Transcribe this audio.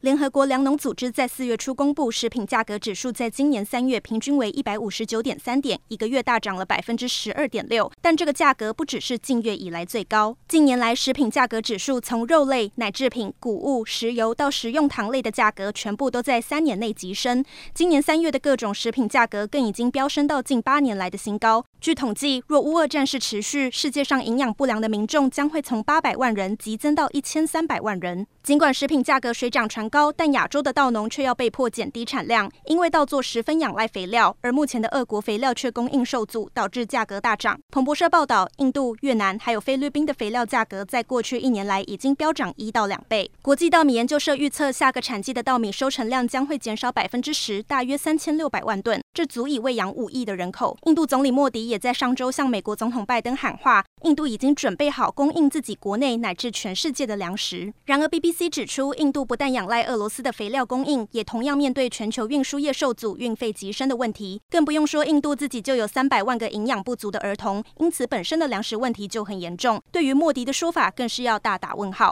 联合国粮农组织在四月初公布，食品价格指数在今年三月平均为一百五十九点三点，一个月大涨了百分之十二点六。但这个价格不只是近月以来最高，近年来食品价格指数从肉类、奶制品、谷物、石油到食用糖类的价格，全部都在三年内急升。今年三月的各种食品价格更已经飙升到近八年来的新高。据统计，若乌俄战事持续，世界上营养不良的民众将会从八百万人急增到一千三百万人。尽管食品价格水涨船高，但亚洲的稻农却要被迫减低产量，因为稻作十分仰赖肥料，而目前的俄国肥料却供应受阻，导致价格大涨。彭博社报道，印度、越南还有菲律宾的肥料价格在过去一年来已经飙涨一到两倍。国际稻米研究社预测，下个产季的稻米收成量将会减少百分之十，大约三千六百万吨，这足以喂养五亿的人口。印度总理莫迪也在上周向美国总统拜登喊话，印度已经准备好供应自己国内乃至全世界的粮食。然而，BBC。指出，印度不但仰赖俄罗斯的肥料供应，也同样面对全球运输业受阻、运费极升的问题。更不用说，印度自己就有三百万个营养不足的儿童，因此本身的粮食问题就很严重。对于莫迪的说法，更是要大打问号。